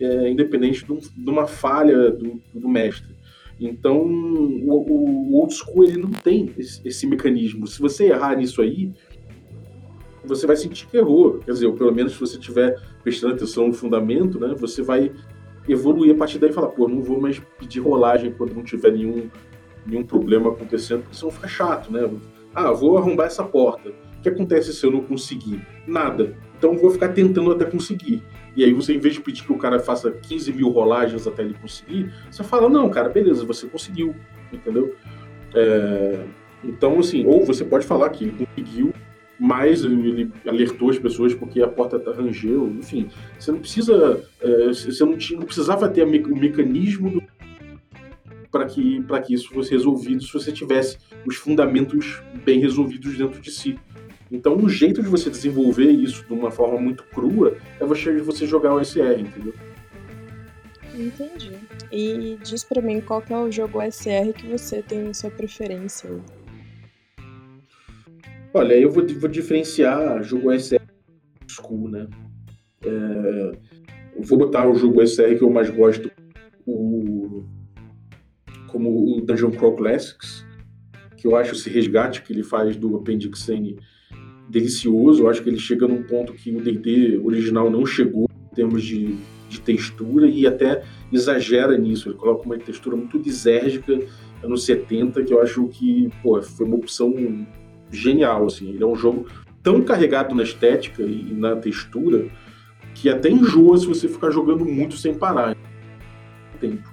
é, independente de, de, uma falha do, do mestre. Então, o, o, old school ele não tem esse, esse, mecanismo. Se você errar nisso aí, você vai sentir que errou. Quer dizer, ou pelo menos se você estiver prestando atenção no fundamento, né, você vai evoluir a partir daí e falar, pô, não vou mais pedir rolagem quando não tiver nenhum, nenhum problema acontecendo, porque senão fica chato, né? Ah, vou arrombar essa porta. O que acontece se eu não conseguir? Nada. Então vou ficar tentando até conseguir. E aí você, em vez de pedir que o cara faça 15 mil rolagens até ele conseguir, você fala, não, cara, beleza, você conseguiu, entendeu? É... Então, assim, ou você pode falar que ele conseguiu, mas ele alertou as pessoas porque a porta rangeu, enfim. Você não precisa, é, você não, tinha, não precisava ter o mecanismo para que, que isso fosse resolvido se você tivesse os fundamentos bem resolvidos dentro de si. Então, um jeito de você desenvolver isso de uma forma muito crua é você, jogar o SR, entendeu? Entendi. E diz para mim qual é o jogo SR que você tem sua preferência. Olha, eu vou, vou diferenciar jogo SR school, né? É, eu vou botar o jogo SR que eu mais gosto, o, como o Dungeon Crawl Classics, que eu acho esse resgate que ele faz do Appendix N delicioso. Eu acho que ele chega num ponto que o D&D original não chegou em termos de, de textura e até exagera nisso. Ele coloca uma textura muito disérgica anos 70 que eu acho que pô, foi uma opção genial. Assim. Ele é um jogo tão carregado na estética e na textura que até enjoa se você ficar jogando muito sem parar. Tempo.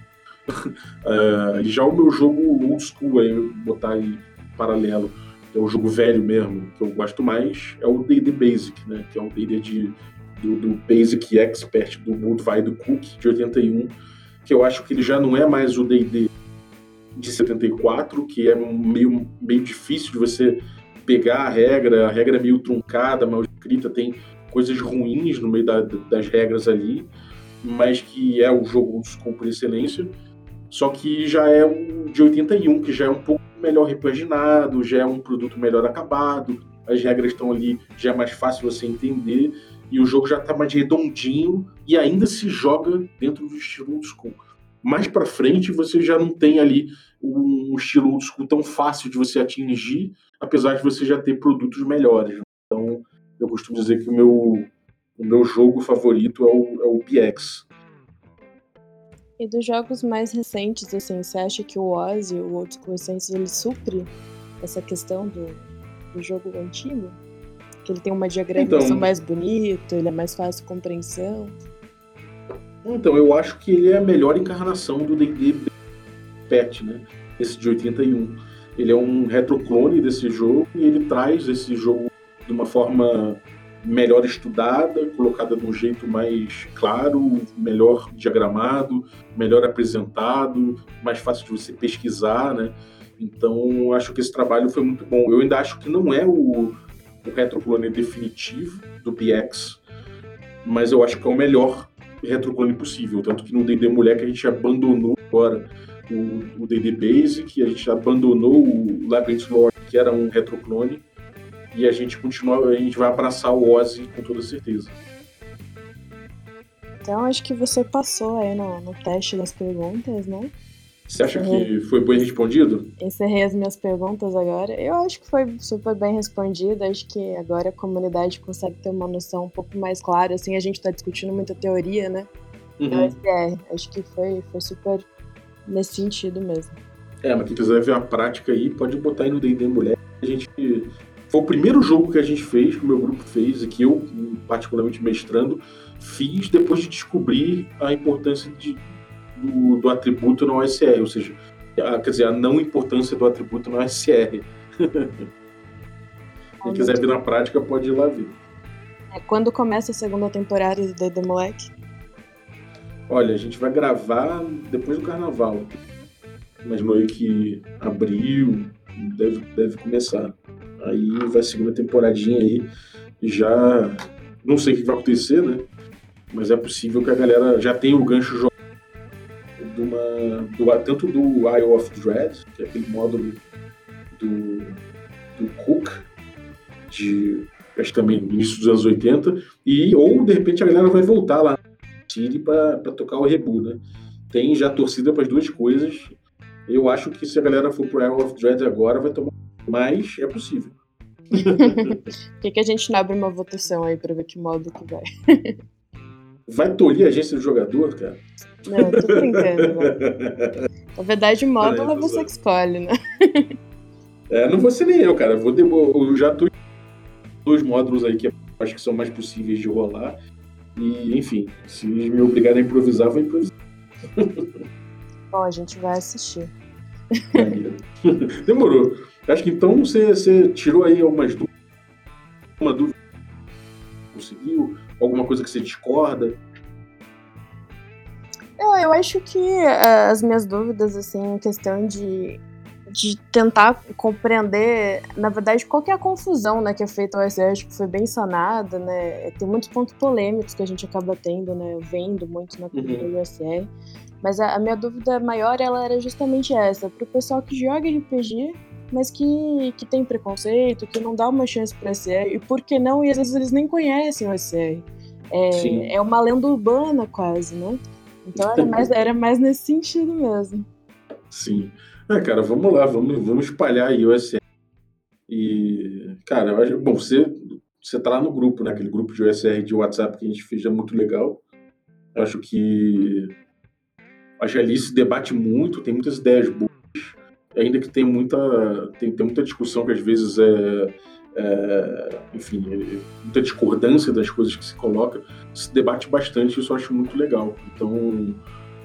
uh, [laughs] já o meu jogo old school, aí, botar aí paralelo, é o jogo velho mesmo, que eu gosto mais, é o D&D Basic, né? Que é o D&D de, do, do, Basic Expert, do Budweiser do Cook, de 81, que eu acho que ele já não é mais o D&D de 74, que é meio, meio difícil de você pegar a regra, a regra é meio truncada, mal escrita, tem coisas ruins no meio da, das regras ali, mas que é o jogo school por excelência. Só que já é o de 81, que já é um pouco melhor repaginado, já é um produto melhor acabado, as regras estão ali, já é mais fácil você entender, e o jogo já está mais redondinho e ainda se joga dentro do estilo old school. Mais para frente você já não tem ali um estilo old school tão fácil de você atingir, apesar de você já ter produtos melhores. Então eu costumo dizer que o meu, o meu jogo favorito é o, é o BX. E dos jogos mais recentes, assim, você acha que o Ozzy, o Old School Essence, ele supre essa questão do, do jogo antigo? Que ele tem uma diagramação então, mais bonita, ele é mais fácil de compreensão? Então, eu acho que ele é a melhor encarnação do D&D Pet, né? Esse de 81. Ele é um retroclone desse jogo e ele traz esse jogo de uma forma melhor estudada, colocada de um jeito mais claro, melhor diagramado, melhor apresentado, mais fácil de você pesquisar, né? Então, acho que esse trabalho foi muito bom. Eu ainda acho que não é o, o retroclone definitivo do BX, mas eu acho que é o melhor retroclone possível. Tanto que no D&D Mulher que a gente abandonou agora o D&D Basic, a gente abandonou o Labyrinth Lore, que era um retroclone, e a gente continua, a gente vai abraçar o Ozzy com toda certeza. Então acho que você passou aí no, no teste das perguntas, né? Você acha que foi bem respondido? Encerrei as minhas perguntas agora. Eu acho que foi super bem respondido. Acho que agora a comunidade consegue ter uma noção um pouco mais clara. Assim, a gente está discutindo muita teoria, né? Uhum. Então, é, acho que foi, foi super nesse sentido mesmo. É, mas quem quiser ver a prática aí, pode botar aí no D&D Mulher. A gente foi o primeiro jogo que a gente fez, que o meu grupo fez, e que eu, particularmente mestrando, fiz depois de descobrir a importância de, do, do, atributo no OSR, ou seja, a, quer dizer, a não importância do atributo no OSR. [laughs] Quem quiser ver na prática, pode ir lá ver. É, quando começa a segunda temporada do The Moleque? Olha, a gente vai gravar depois do carnaval. Imagino aí que abril deve, deve começar. Aí vai a segunda temporadinha aí. Já não sei o que vai acontecer, né? Mas é possível que a galera já tenha o gancho jogado de uma, do, tanto do Isle of Dread, que é aquele módulo do, do Cook, de acho também início dos anos 80, e ou de repente a galera vai voltar lá City para tocar o rebu, né? Tem já torcida para as duas coisas. Eu acho que se a galera for pro Isle of Dread agora, vai tomar mais, é possível. [laughs] Por que, que a gente não abre uma votação aí pra ver que modo que vai? [laughs] Vai tolir a agência do jogador, cara? Não, tô brincando, mano. [laughs] Na verdade, o módulo é, você que escolhe, né? É, não vou ser nem eu, cara. Eu, vou, eu já tô dois módulos aí que acho que são mais possíveis de rolar. E, enfim, se me obrigarem a improvisar, vou improvisar. [laughs] Bom, a gente vai assistir. [laughs] Demorou. Acho que então você, você tirou aí algumas dúvidas. Uma dúvida conseguiu? Alguma coisa que você discorda? Eu, eu acho que uh, as minhas dúvidas, assim, em questão de, de tentar compreender, na verdade, qual é a confusão né, que é feita ao acho que foi bem sanada, né? Tem muitos pontos polêmicos que a gente acaba tendo, né? Vendo muito na cultura uhum. do USR. Mas a, a, minha dúvida maior, ela era justamente essa. Para o pessoal que joga RPG, mas que, que tem preconceito, que não dá uma chance para SR, e por que não? E às vezes eles nem conhecem o SR. É, é uma lenda urbana quase, né? Então era mais, era mais nesse sentido mesmo. Sim. É, cara, vamos lá, vamos, vamos espalhar aí o SR. E, cara, eu acho, bom, você, você tá lá no grupo, né? Aquele grupo de OSR de WhatsApp que a gente fez é muito legal. Eu acho que acho que ali se debate muito, tem muitas ideias boas ainda que tem muita, tem, tem muita discussão que às vezes é, é, enfim, é, muita discordância das coisas que se coloca, se debate bastante, isso eu acho muito legal. Então,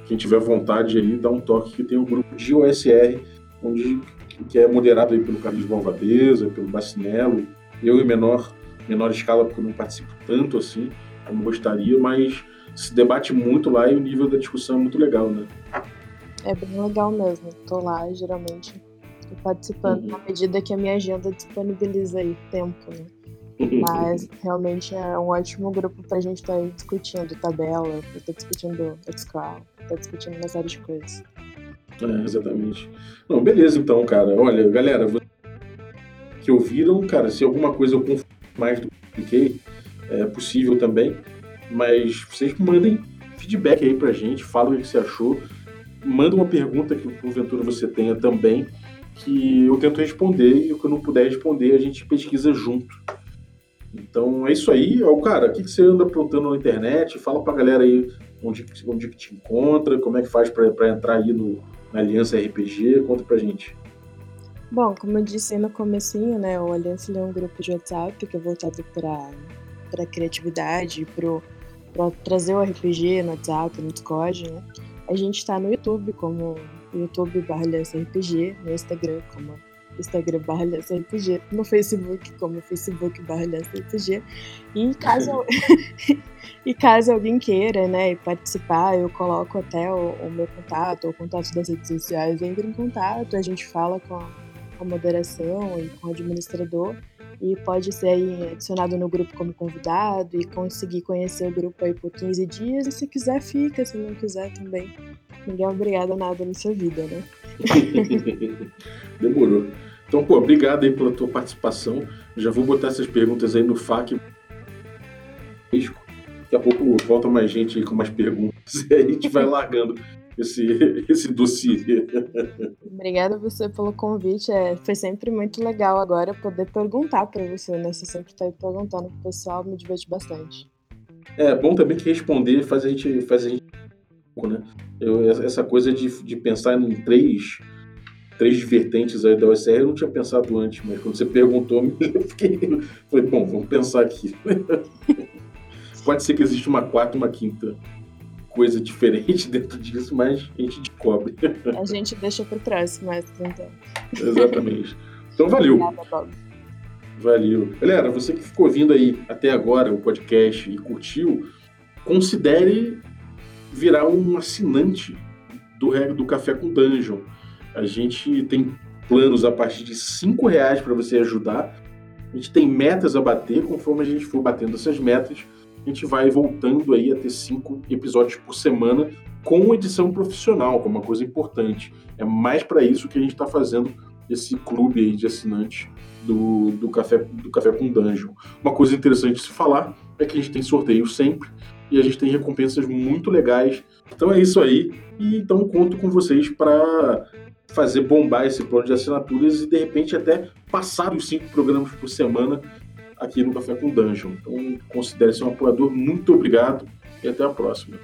quem tiver vontade aí, dá um toque que tem o um grupo de OSR, onde, que é moderado aí pelo Carlos Malvadeza, pelo Bacinello, eu em menor, menor escala, porque eu não participo tanto assim, como gostaria, mas se debate muito lá e o nível da discussão é muito legal, né? É bem legal mesmo. Tô lá, geralmente, tô participando uhum. na medida que a minha agenda disponibiliza aí tempo, né? [laughs] Mas realmente é um ótimo grupo pra gente estar tá discutindo tabela, estar discutindo Excel, estar discutindo uma série de coisas. É, exatamente. Não, beleza então, cara. Olha, galera, que ouviram, cara, se alguma coisa eu confundi mais do que expliquei, é possível também, mas vocês mandem feedback aí pra gente, falem o que você achou manda uma pergunta que porventura você tenha também, que eu tento responder e o que eu não puder responder a gente pesquisa junto. Então é isso aí. Ó, cara, o que, você anda aprontando na internet? Fala pra galera aí onde, onde que te encontra, como é que faz para entrar aí no, na Aliança RPG, conta pra gente. Bom, como eu disse no comecinho, né, o Aliança é um grupo de WhatsApp que é voltado para para criatividade, para trazer o RPG no WhatsApp, no Discord, né? A gente está no YouTube como YouTube barra RPG, no Instagram como Instagram barra RPG, no Facebook como Facebook barra RPG. E caso, [laughs] [laughs] e caso alguém queira né, participar, eu coloco até o, o meu contato, o contato das redes sociais, entre em contato, a gente fala com a, com a moderação e com o administrador e pode ser aí adicionado no grupo como convidado e conseguir conhecer o grupo aí por 15 dias. E se quiser, fica, se não quiser também. Ninguém é obrigado a nada na sua vida, né? [laughs] Demorou. Então, pô, obrigado aí pela tua participação. Já vou botar essas perguntas aí no FAQ. Daqui a pouco volta mais gente com mais perguntas [laughs] e aí a gente vai largando esse, esse dossiê. Obrigada você pelo convite. É, foi sempre muito legal agora poder perguntar para você, né? Você sempre está aí perguntando pro pessoal, me diverte bastante. É bom também que responder faz a gente, faz a gente né? Eu, essa coisa de, de pensar em três, três vertentes aí da OSR eu não tinha pensado antes, mas quando você perguntou, [laughs] eu fiquei. Falei, bom, vamos pensar aqui. [laughs] Pode ser que exista uma quarta e uma quinta coisa diferente [laughs] dentro disso, mas a gente descobre. A gente deixa para trás mais então. Exatamente. Então valeu. Obrigada, Bob. Valeu. Galera, você que ficou ouvindo aí até agora o podcast e curtiu, considere virar um assinante do, do Café com Dungeon. A gente tem planos a partir de cinco reais para você ajudar. A gente tem metas a bater, conforme a gente for batendo essas metas, a gente vai voltando aí a ter cinco episódios por semana com edição profissional, que é uma coisa importante. É mais para isso que a gente está fazendo esse clube aí de assinantes do, do, café, do Café com Dungeon. Uma coisa interessante de se falar é que a gente tem sorteio sempre e a gente tem recompensas muito legais. Então é isso aí. E então conto com vocês para fazer bombar esse plano de assinaturas e de repente até passar os cinco programas por semana aqui no Café com Dungeon. Então, considere-se um apoiador. Muito obrigado e até a próxima.